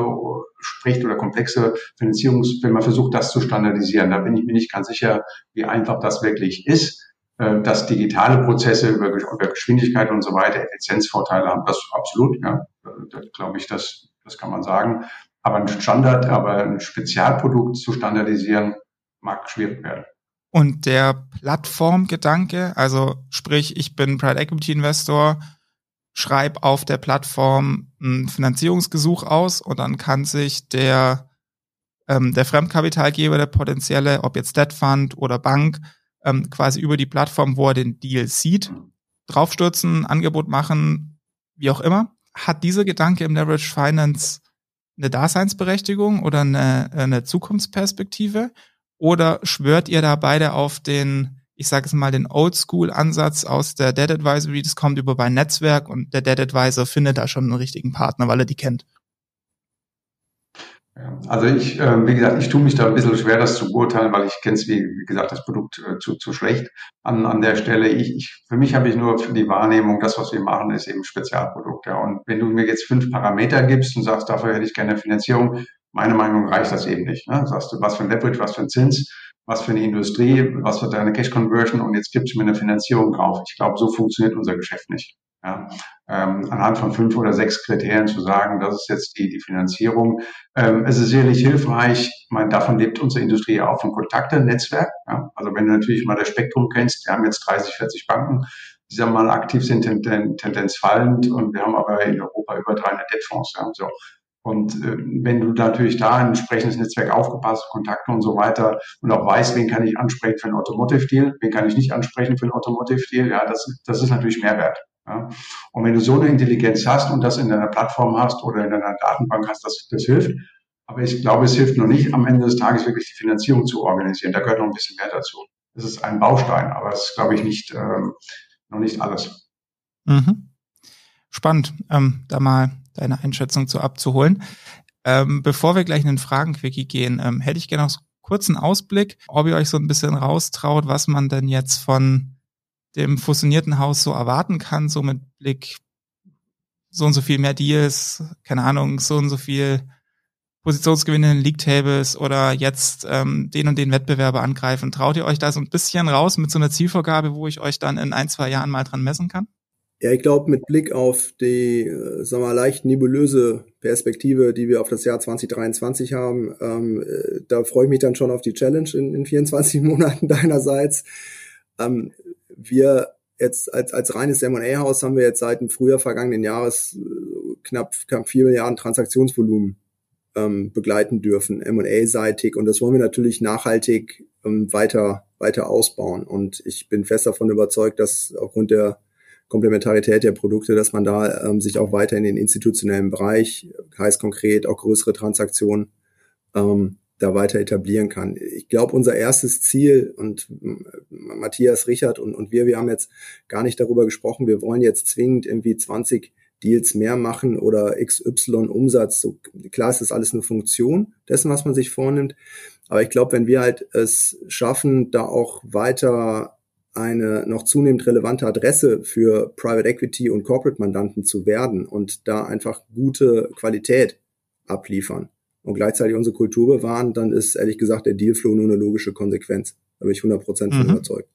spricht oder komplexe Finanzierungs, wenn man versucht, das zu standardisieren. Da bin ich mir nicht ganz sicher, wie einfach das wirklich ist. Äh, dass digitale Prozesse über, über Geschwindigkeit und so weiter Effizienzvorteile haben, das absolut, ja, das glaube ich, das, das kann man sagen. Aber ein Standard, aber ein Spezialprodukt zu standardisieren, mag schwierig werden. Und der Plattformgedanke, also sprich, ich bin Private Equity Investor, schreibe auf der Plattform ein Finanzierungsgesuch aus und dann kann sich der, ähm, der Fremdkapitalgeber, der potenzielle, ob jetzt Debt Fund oder Bank, ähm, quasi über die Plattform, wo er den Deal sieht, draufstürzen, Angebot machen, wie auch immer. Hat dieser Gedanke im Leverage Finance eine Daseinsberechtigung oder eine, eine Zukunftsperspektive? Oder schwört ihr da beide auf den, ich sage es mal, den Oldschool-Ansatz aus der Dead Advisory? Das kommt über mein Netzwerk und der Dead Advisor findet da schon einen richtigen Partner, weil er die kennt. Also ich, äh, wie gesagt, ich tue mich da ein bisschen schwer, das zu beurteilen, weil ich kenne es, wie, wie gesagt, das Produkt äh, zu, zu schlecht an, an der Stelle. Ich, ich, für mich habe ich nur für die Wahrnehmung, das, was wir machen, ist eben Spezialprodukt. Ja. Und wenn du mir jetzt fünf Parameter gibst und sagst, dafür hätte ich gerne Finanzierung, meine Meinung reicht das eben nicht. Ne? Sagst du, was für ein Leverage, was für ein Zins, was für eine Industrie, was für deine Cash Conversion und jetzt gibst du mir eine Finanzierung drauf. Ich glaube, so funktioniert unser Geschäft nicht. Ja, ähm, anhand von fünf oder sechs Kriterien zu sagen, das ist jetzt die, die Finanzierung. Ähm, es ist sicherlich hilfreich, ich meine, davon lebt unsere Industrie ja auch vom Kontakte-Netzwerk. Ja? Also wenn du natürlich mal das Spektrum kennst, wir haben jetzt 30, 40 Banken, die sagen mal aktiv sind, Tendenz fallend und wir haben aber in Europa über 300 Debtfonds. Ja? So. Und äh, wenn du natürlich da ein entsprechendes Netzwerk aufgepasst, Kontakte und so weiter und auch weißt, wen kann ich ansprechen für einen Automotive-Deal, wen kann ich nicht ansprechen für einen Automotive-Deal, ja, das, das ist natürlich Mehrwert. Ja. Und wenn du so eine Intelligenz hast und das in deiner Plattform hast oder in deiner Datenbank hast, das, das hilft. Aber ich glaube, es hilft noch nicht, am Ende des Tages wirklich die Finanzierung zu organisieren. Da gehört noch ein bisschen mehr dazu. Das ist ein Baustein, aber es ist, glaube ich, nicht, ähm, noch nicht alles. Mhm. Spannend, ähm, da mal deine Einschätzung zu abzuholen. Ähm, bevor wir gleich in den Fragen-Quickie gehen, ähm, hätte ich gerne noch einen kurzen Ausblick, ob ihr euch so ein bisschen raustraut, was man denn jetzt von dem fusionierten Haus so erwarten kann, so mit Blick so und so viel mehr Deals, keine Ahnung, so und so viel Positionsgewinne in League Tables oder jetzt ähm, den und den Wettbewerber angreifen. Traut ihr euch da so ein bisschen raus mit so einer Zielvorgabe, wo ich euch dann in ein, zwei Jahren mal dran messen kann? Ja, ich glaube, mit Blick auf die, äh, sagen wir mal, leicht nebulöse Perspektive, die wir auf das Jahr 2023 haben, ähm, äh, da freue ich mich dann schon auf die Challenge in, in 24 [laughs] Monaten deinerseits. Ähm, wir jetzt als, als reines M&A-Haus haben wir jetzt seit dem Frühjahr vergangenen Jahres äh, knapp, knapp vier Milliarden Transaktionsvolumen ähm, begleiten dürfen, M&A-seitig. Und das wollen wir natürlich nachhaltig ähm, weiter, weiter ausbauen. Und ich bin fest davon überzeugt, dass aufgrund der Komplementarität der Produkte, dass man da ähm, sich auch weiter in den institutionellen Bereich, heißt konkret auch größere Transaktionen, ähm, da weiter etablieren kann. Ich glaube, unser erstes Ziel und Matthias, Richard und, und wir, wir haben jetzt gar nicht darüber gesprochen, wir wollen jetzt zwingend irgendwie 20 Deals mehr machen oder XY Umsatz. So, klar ist das alles eine Funktion dessen, was man sich vornimmt. Aber ich glaube, wenn wir halt es schaffen, da auch weiter eine noch zunehmend relevante Adresse für Private Equity und Corporate Mandanten zu werden und da einfach gute Qualität abliefern, und gleichzeitig unsere Kultur bewahren, dann ist ehrlich gesagt der Dealflow nur eine logische Konsequenz. Da bin ich 100% von mhm. überzeugt.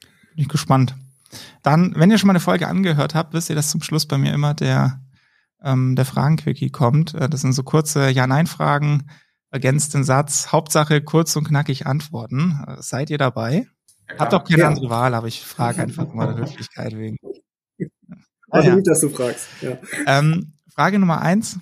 Bin ich gespannt. Dann, wenn ihr schon mal eine Folge angehört habt, wisst ihr, dass zum Schluss bei mir immer der, ähm, der Fragenquickie kommt. Äh, das sind so kurze Ja-Nein-Fragen, ergänzt den Satz, Hauptsache kurz und knackig antworten. Äh, seid ihr dabei? Hat doch keine ja. andere Wahl, aber ich frage einfach mal der Höflichkeit wegen. Also ja. gut, dass du fragst. Ja. Ähm, Frage Nummer eins.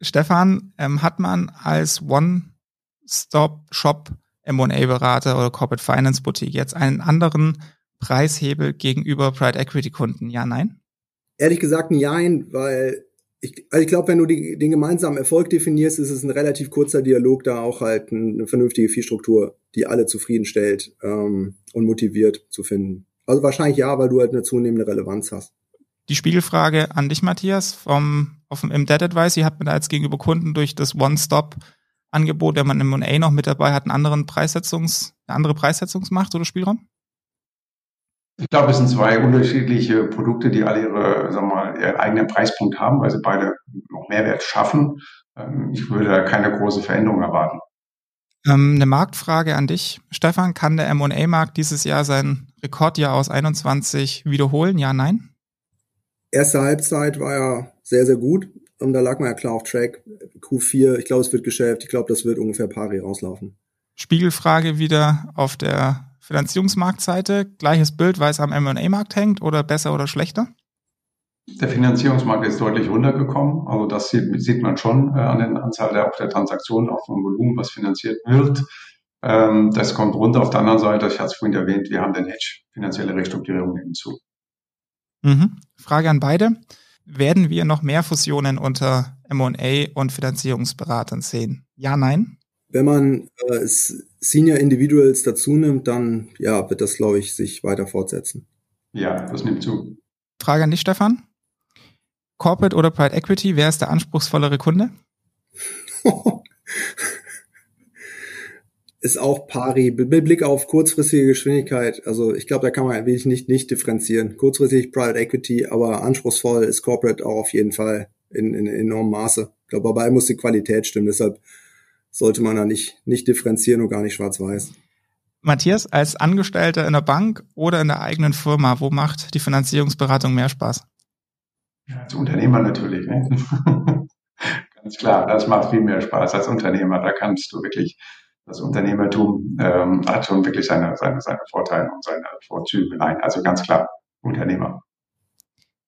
Stefan, ähm, hat man als One-Stop-Shop M&A-Berater oder Corporate Finance Boutique jetzt einen anderen Preishebel gegenüber Pride Equity Kunden? Ja, nein? Ehrlich gesagt, nein, weil ich, also ich glaube, wenn du die, den gemeinsamen Erfolg definierst, ist es ein relativ kurzer Dialog, da auch halt eine vernünftige Viehstruktur, die alle zufriedenstellt ähm, und motiviert zu finden. Also wahrscheinlich ja, weil du halt eine zunehmende Relevanz hast. Die Spiegelfrage an dich, Matthias, vom, auf dem, im Dead Advice, ihr habt mir da jetzt gegenüber Kunden durch das One-Stop-Angebot, wenn man im M&A noch mit dabei hat, einen anderen Preissetzungs, eine andere Preissetzungsmacht oder Spielraum? Ich glaube, es sind zwei unterschiedliche Produkte, die alle ihre, sagen wir mal, ihren eigenen Preispunkt haben, weil sie beide noch Mehrwert schaffen. Ähm, ich würde da keine große Veränderung erwarten. Ähm, eine Marktfrage an dich, Stefan. Kann der M&A-Markt dieses Jahr sein Rekordjahr aus 21 wiederholen? Ja, nein? Erste Halbzeit war ja sehr, sehr gut. Und da lag man ja klar auf Track. Q4, ich glaube, es wird Geschäft. Ich glaube, das wird ungefähr pari rauslaufen. Spiegelfrage wieder auf der Finanzierungsmarktseite, gleiches Bild, weil es am M&A-Markt hängt oder besser oder schlechter? Der Finanzierungsmarkt ist deutlich runtergekommen. Also das sieht, sieht man schon äh, an der Anzahl der, der Transaktionen, auch vom Volumen, was finanziert wird. Ähm, das kommt runter. Auf der anderen Seite, ich hatte es vorhin erwähnt, wir haben den Hedge, finanzielle Restrukturierung hinzu. Mhm. Frage an beide. Werden wir noch mehr Fusionen unter M&A und Finanzierungsberatern sehen? Ja, nein? Wenn man äh, Senior Individuals dazu nimmt, dann ja, wird das, glaube ich, sich weiter fortsetzen. Ja, das nimmt zu. Frage an dich, Stefan. Corporate oder Private Equity, wer ist der anspruchsvollere Kunde? [laughs] ist auch pari, mit Blick auf kurzfristige Geschwindigkeit. Also ich glaube, da kann man wirklich nicht, nicht differenzieren. Kurzfristig Private Equity, aber anspruchsvoll ist Corporate auch auf jeden Fall in, in enormem Maße. Ich glaube, dabei muss die Qualität stimmen. Deshalb sollte man da nicht, nicht differenzieren und gar nicht schwarz-weiß. Matthias, als Angestellter in der Bank oder in der eigenen Firma, wo macht die Finanzierungsberatung mehr Spaß? Als Unternehmer natürlich. Ne? [laughs] Ganz klar, das macht viel mehr Spaß als Unternehmer. Da kannst du wirklich, das Unternehmertum ähm, hat schon wirklich seine, seine, seine Vorteile und seine Vorzüge. Nein, also ganz klar, Unternehmer.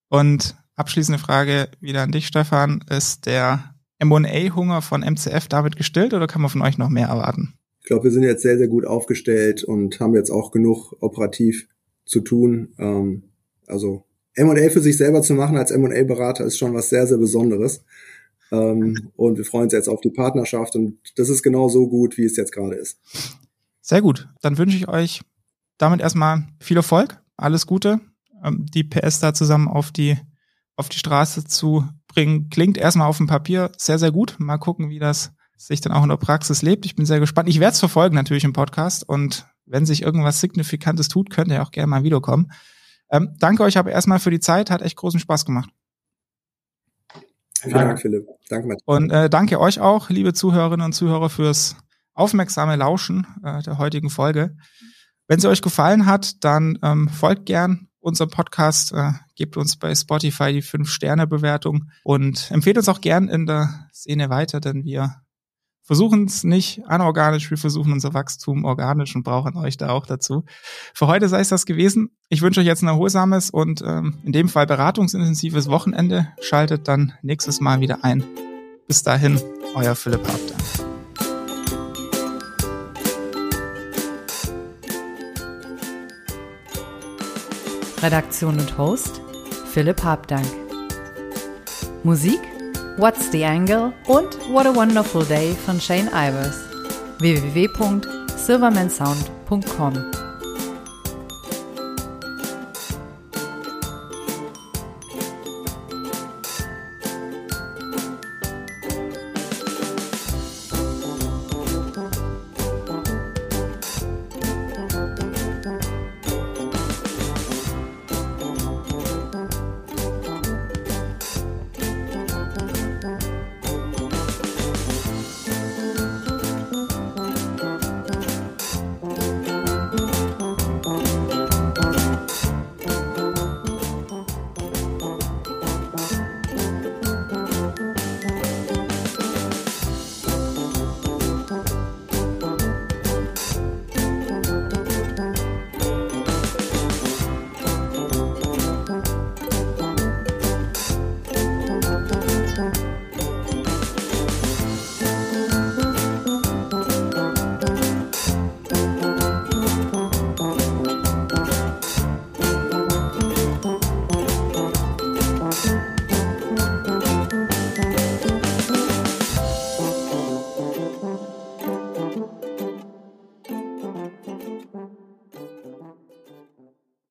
Und abschließende Frage wieder an dich, Stefan. Ist der M&A-Hunger von MCF damit gestillt oder kann man von euch noch mehr erwarten? Ich glaube, wir sind jetzt sehr, sehr gut aufgestellt und haben jetzt auch genug operativ zu tun. Ähm, also M&A für sich selber zu machen als M&A-Berater ist schon was sehr, sehr Besonderes. Ähm, und wir freuen uns jetzt auf die Partnerschaft und das ist genau so gut, wie es jetzt gerade ist. Sehr gut. Dann wünsche ich euch damit erstmal viel Erfolg, alles Gute, ähm, die PS da zusammen auf die, auf die Straße zu bringen, klingt erstmal auf dem Papier sehr, sehr gut. Mal gucken, wie das sich dann auch in der Praxis lebt. Ich bin sehr gespannt. Ich werde es verfolgen natürlich im Podcast und wenn sich irgendwas Signifikantes tut, könnt ihr auch gerne mal wiederkommen. Ähm, danke euch aber erstmal für die Zeit, hat echt großen Spaß gemacht. Vielen Dank, Philipp. Danke, Matt. Und äh, danke euch auch, liebe Zuhörerinnen und Zuhörer, fürs aufmerksame Lauschen äh, der heutigen Folge. Wenn sie euch gefallen hat, dann ähm, folgt gern unserem Podcast. Äh, gebt uns bei Spotify die 5-Sterne-Bewertung und empfehlt uns auch gern in der Szene weiter, denn wir versuchen es nicht anorganisch, wir versuchen unser Wachstum organisch und brauchen euch da auch dazu. Für heute sei es das gewesen. Ich wünsche euch jetzt ein erholsames und ähm, in dem Fall beratungsintensives Wochenende. Schaltet dann nächstes Mal wieder ein. Bis dahin, euer Philipp Hafter. Redaktion und Host Philipp Habdank. Musik What's the Angle und What a Wonderful Day von Shane Ivers. www.silvermansound.com